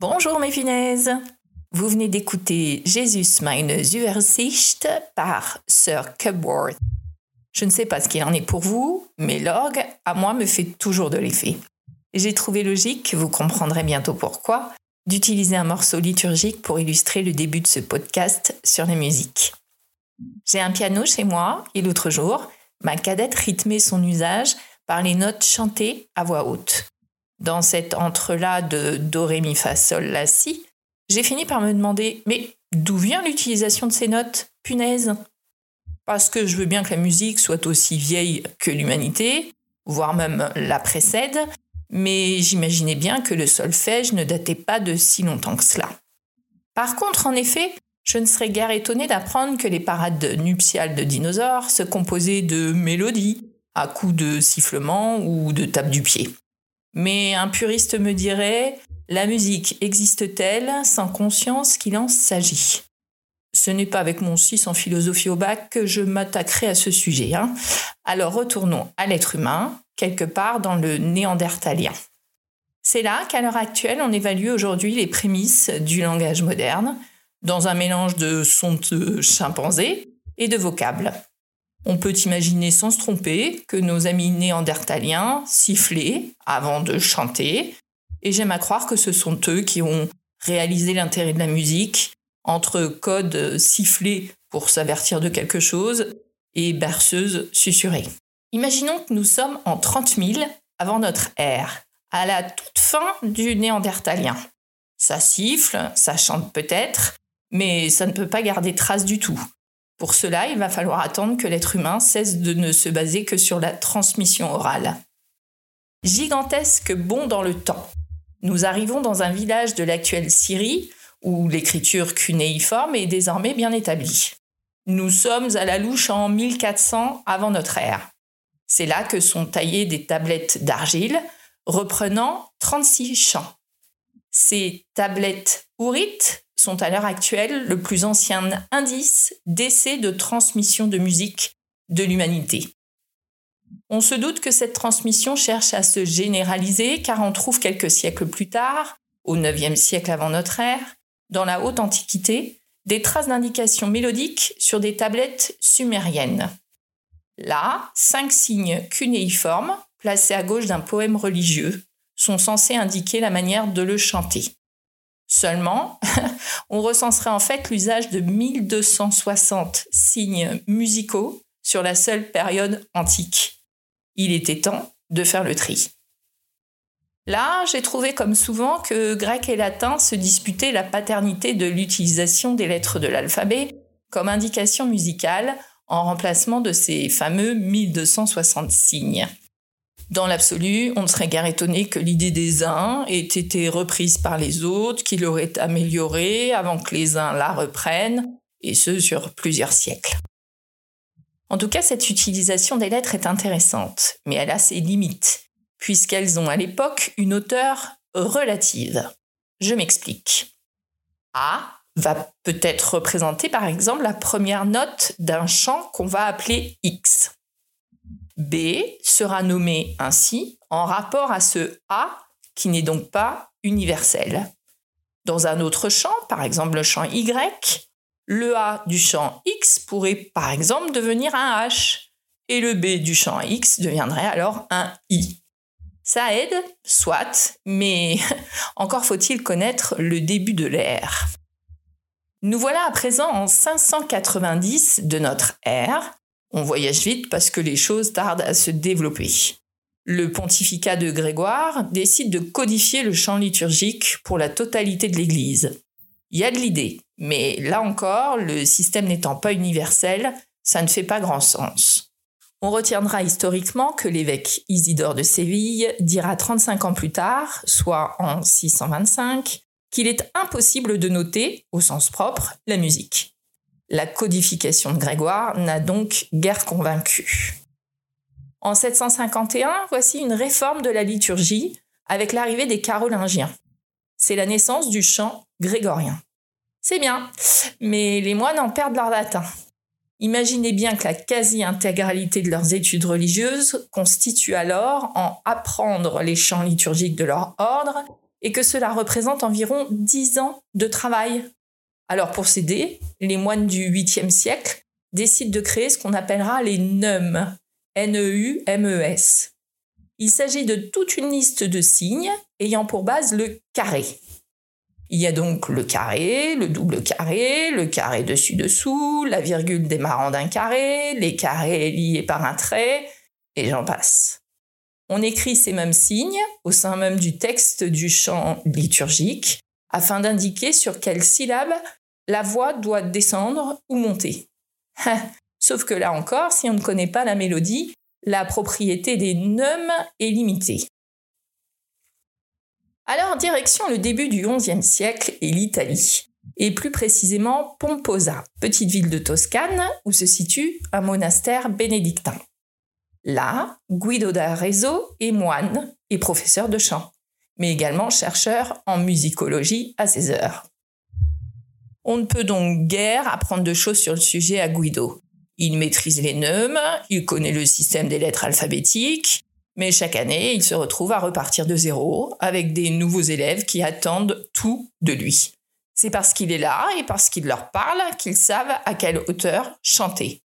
Bonjour mes punaises Vous venez d'écouter Jesus meine Zuversicht par Sir Cubworth. Je ne sais pas ce qu'il en est pour vous, mais l'orgue, à moi, me fait toujours de l'effet. J'ai trouvé logique, vous comprendrez bientôt pourquoi, d'utiliser un morceau liturgique pour illustrer le début de ce podcast sur la musique. J'ai un piano chez moi et l'autre jour, ma cadette rythmait son usage par les notes chantées à voix haute. Dans cet entre-là de Do, Ré, Mi, Fa, Sol, La, Si, j'ai fini par me demander Mais d'où vient l'utilisation de ces notes Punaise? Parce que je veux bien que la musique soit aussi vieille que l'humanité, voire même la précède, mais j'imaginais bien que le solfège ne datait pas de si longtemps que cela. Par contre, en effet, je ne serais guère étonné d'apprendre que les parades nuptiales de dinosaures se composaient de mélodies, à coups de sifflement ou de tape du pied. Mais un puriste me dirait, la musique existe-t-elle sans conscience qu'il en s'agit? Ce n'est pas avec mon 6 en philosophie au bac que je m'attaquerai à ce sujet. Hein. Alors retournons à l'être humain, quelque part dans le néandertalien. C'est là qu'à l'heure actuelle, on évalue aujourd'hui les prémices du langage moderne, dans un mélange de sons de chimpanzés et de vocables. On peut imaginer sans se tromper que nos amis néandertaliens sifflaient avant de chanter, et j'aime à croire que ce sont eux qui ont réalisé l'intérêt de la musique entre codes sifflés pour s'avertir de quelque chose et berceuses susurrées. Imaginons que nous sommes en 30 000 avant notre ère, à la toute fin du néandertalien. Ça siffle, ça chante peut-être, mais ça ne peut pas garder trace du tout. Pour cela, il va falloir attendre que l'être humain cesse de ne se baser que sur la transmission orale. Gigantesque bond dans le temps. Nous arrivons dans un village de l'actuelle Syrie où l'écriture cunéiforme est désormais bien établie. Nous sommes à la louche en 1400 avant notre ère. C'est là que sont taillées des tablettes d'argile reprenant 36 chants. Ces tablettes ourites sont à l'heure actuelle le plus ancien indice d'essai de transmission de musique de l'humanité. On se doute que cette transmission cherche à se généraliser car on trouve quelques siècles plus tard, au IXe siècle avant notre ère, dans la haute antiquité, des traces d'indications mélodiques sur des tablettes sumériennes. Là, cinq signes cunéiformes, placés à gauche d'un poème religieux, sont censés indiquer la manière de le chanter. Seulement, on recenserait en fait l'usage de 1260 signes musicaux sur la seule période antique. Il était temps de faire le tri. Là, j'ai trouvé comme souvent que grec et latin se disputaient la paternité de l'utilisation des lettres de l'alphabet comme indication musicale en remplacement de ces fameux 1260 signes. Dans l'absolu, on ne serait guère étonné que l'idée des uns ait été reprise par les autres, qui l'auraient améliorée avant que les uns la reprennent, et ce sur plusieurs siècles. En tout cas, cette utilisation des lettres est intéressante, mais elle a ses limites, puisqu'elles ont à l'époque une hauteur relative. Je m'explique. A va peut-être représenter par exemple la première note d'un chant qu'on va appeler X. B sera nommé ainsi en rapport à ce A qui n'est donc pas universel. Dans un autre champ, par exemple le champ Y, le A du champ X pourrait par exemple devenir un H et le B du champ X deviendrait alors un I. Ça aide, soit, mais encore faut-il connaître le début de l'ère. Nous voilà à présent en 590 de notre ère, on voyage vite parce que les choses tardent à se développer. Le pontificat de Grégoire décide de codifier le chant liturgique pour la totalité de l'Église. Il y a de l'idée, mais là encore, le système n'étant pas universel, ça ne fait pas grand sens. On retiendra historiquement que l'évêque Isidore de Séville dira 35 ans plus tard, soit en 625, qu'il est impossible de noter, au sens propre, la musique. La codification de Grégoire n'a donc guère convaincu. En 751, voici une réforme de la liturgie avec l'arrivée des Carolingiens. C'est la naissance du chant grégorien. C'est bien, mais les moines en perdent leur latin. Imaginez bien que la quasi-intégralité de leurs études religieuses constitue alors en apprendre les chants liturgiques de leur ordre et que cela représente environ 10 ans de travail. Alors pour s'aider, les moines du 8e siècle décident de créer ce qu'on appellera les neumes, N-E-U-M-E-S. Il s'agit de toute une liste de signes ayant pour base le carré. Il y a donc le carré, le double carré, le carré dessus-dessous, la virgule démarrant d'un carré, les carrés liés par un trait, et j'en passe. On écrit ces mêmes signes au sein même du texte du chant liturgique afin d'indiquer sur quelle syllabe la voix doit descendre ou monter. Sauf que là encore, si on ne connaît pas la mélodie, la propriété des neumes est limitée. Alors, direction le début du XIe siècle et l'Italie, et plus précisément Pomposa, petite ville de Toscane où se situe un monastère bénédictin. Là, Guido d'Arezzo est moine et professeur de chant, mais également chercheur en musicologie à ses heures. On ne peut donc guère apprendre de choses sur le sujet à Guido. Il maîtrise les neumes, il connaît le système des lettres alphabétiques, mais chaque année, il se retrouve à repartir de zéro avec des nouveaux élèves qui attendent tout de lui. C'est parce qu'il est là et parce qu'il leur parle qu'ils savent à quelle hauteur chanter.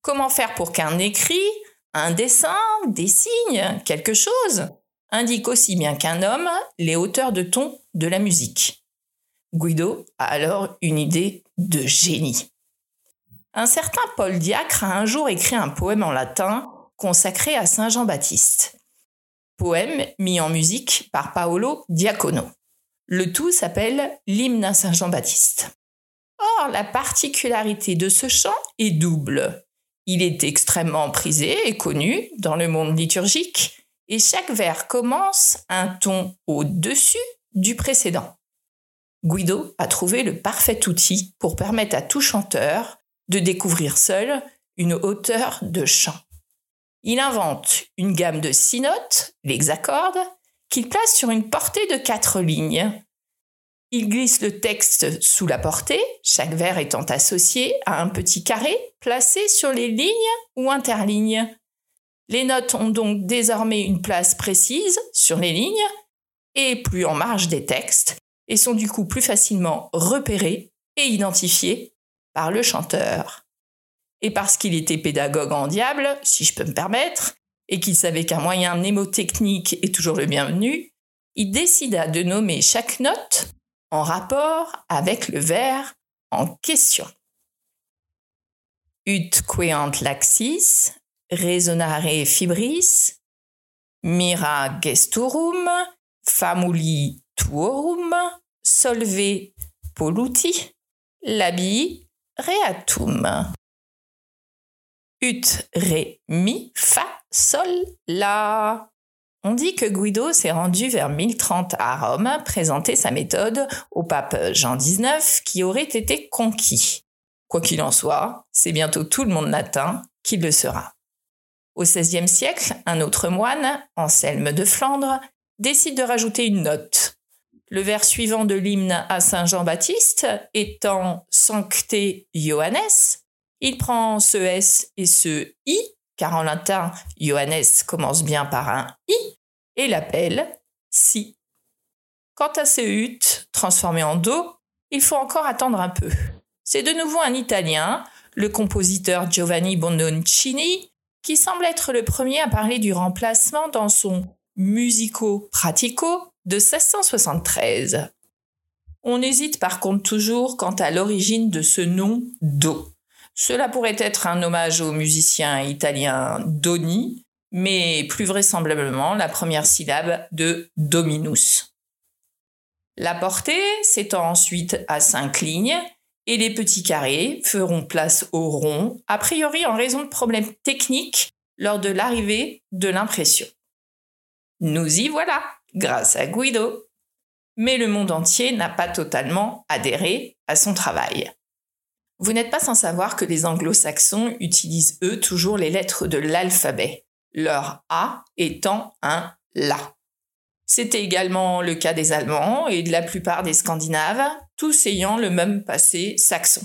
Comment faire pour qu'un écrit, un dessin, des signes, quelque chose indique aussi bien qu'un homme les hauteurs de ton de la musique. Guido a alors une idée de génie. Un certain Paul Diacre a un jour écrit un poème en latin consacré à Saint Jean-Baptiste. Poème mis en musique par Paolo Diacono. Le tout s'appelle l'hymne à Saint Jean-Baptiste. Or, la particularité de ce chant est double. Il est extrêmement prisé et connu dans le monde liturgique, et chaque vers commence un ton au-dessus du précédent. Guido a trouvé le parfait outil pour permettre à tout chanteur de découvrir seul une hauteur de chant. Il invente une gamme de six notes, l'hexacorde, qu'il place sur une portée de quatre lignes. Il glisse le texte sous la portée, chaque vers étant associé à un petit carré placé sur les lignes ou interlignes. Les notes ont donc désormais une place précise sur les lignes et plus en marge des textes et sont du coup plus facilement repérés et identifiés par le chanteur. Et parce qu'il était pédagogue en diable, si je peux me permettre, et qu'il savait qu'un moyen mnémotechnique est toujours le bienvenu, il décida de nommer chaque note en rapport avec le vers en question. Ut queant laxis, resonare fibris, mira gesturum, famuli tuorum, solve polluti, labi reatum. Ut, ré, mi, fa, sol, la. On dit que Guido s'est rendu vers 1030 à Rome présenter sa méthode au pape Jean XIX qui aurait été conquis. Quoi qu'il en soit, c'est bientôt tout le monde latin qui le sera. Au XVIe siècle, un autre moine, Anselme de Flandre, décide de rajouter une note. Le vers suivant de l'hymne à Saint Jean-Baptiste étant Sancte Johannes, il prend ce S et ce I, car en latin, Johannes commence bien par un I, et l'appelle Si. Quant à ce ut, transformé en Do, il faut encore attendre un peu. C'est de nouveau un Italien, le compositeur Giovanni Bondoncini, qui semble être le premier à parler du remplacement dans son Musico Pratico de 1673. On hésite par contre toujours quant à l'origine de ce nom Do. Cela pourrait être un hommage au musicien italien Doni, mais plus vraisemblablement la première syllabe de Dominus. La portée s'étend ensuite à cinq lignes et les petits carrés feront place au rond, a priori en raison de problèmes techniques lors de l'arrivée de l'impression. Nous y voilà, grâce à Guido. Mais le monde entier n'a pas totalement adhéré à son travail. Vous n'êtes pas sans savoir que les anglo-saxons utilisent eux toujours les lettres de l'alphabet, leur A étant un La. C'était également le cas des Allemands et de la plupart des Scandinaves, tous ayant le même passé saxon.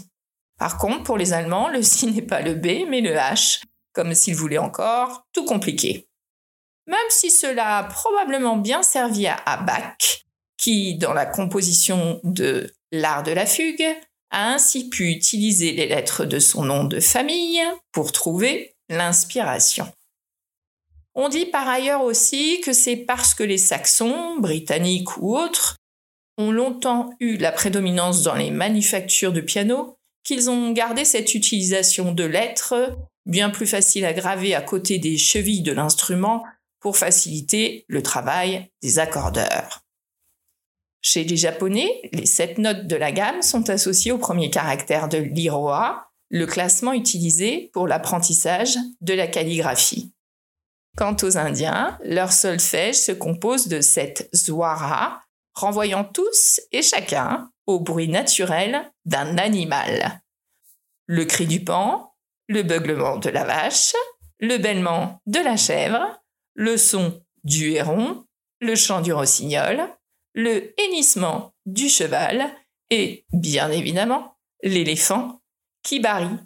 Par contre, pour les Allemands, le si n'est pas le B, mais le H, comme s'ils voulaient encore tout compliquer. Même si cela a probablement bien servi à Bach, qui, dans la composition de L'art de la fugue, a ainsi pu utiliser les lettres de son nom de famille pour trouver l'inspiration. On dit par ailleurs aussi que c'est parce que les Saxons, britanniques ou autres, ont longtemps eu la prédominance dans les manufactures de piano qu'ils ont gardé cette utilisation de lettres bien plus facile à graver à côté des chevilles de l'instrument pour faciliter le travail des accordeurs. Chez les Japonais, les sept notes de la gamme sont associées au premier caractère de l'iroha, le classement utilisé pour l'apprentissage de la calligraphie. Quant aux Indiens, leur solfège se compose de sept zwara, renvoyant tous et chacun au bruit naturel d'un animal. Le cri du pan, le beuglement de la vache, le bêlement de la chèvre, le son du héron, le chant du rossignol, le hennissement du cheval et, bien évidemment, l'éléphant qui barille.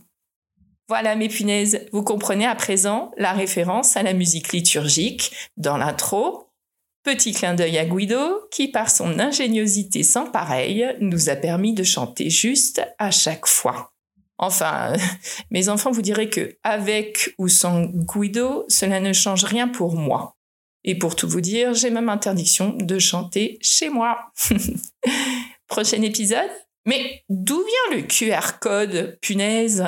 Voilà mes punaises, vous comprenez à présent la référence à la musique liturgique dans l'intro. Petit clin d'œil à Guido qui, par son ingéniosité sans pareil, nous a permis de chanter juste à chaque fois. Enfin, mes enfants vous diraient que avec ou sans Guido, cela ne change rien pour moi. Et pour tout vous dire, j'ai même interdiction de chanter chez moi. Prochain épisode Mais d'où vient le QR code, punaise?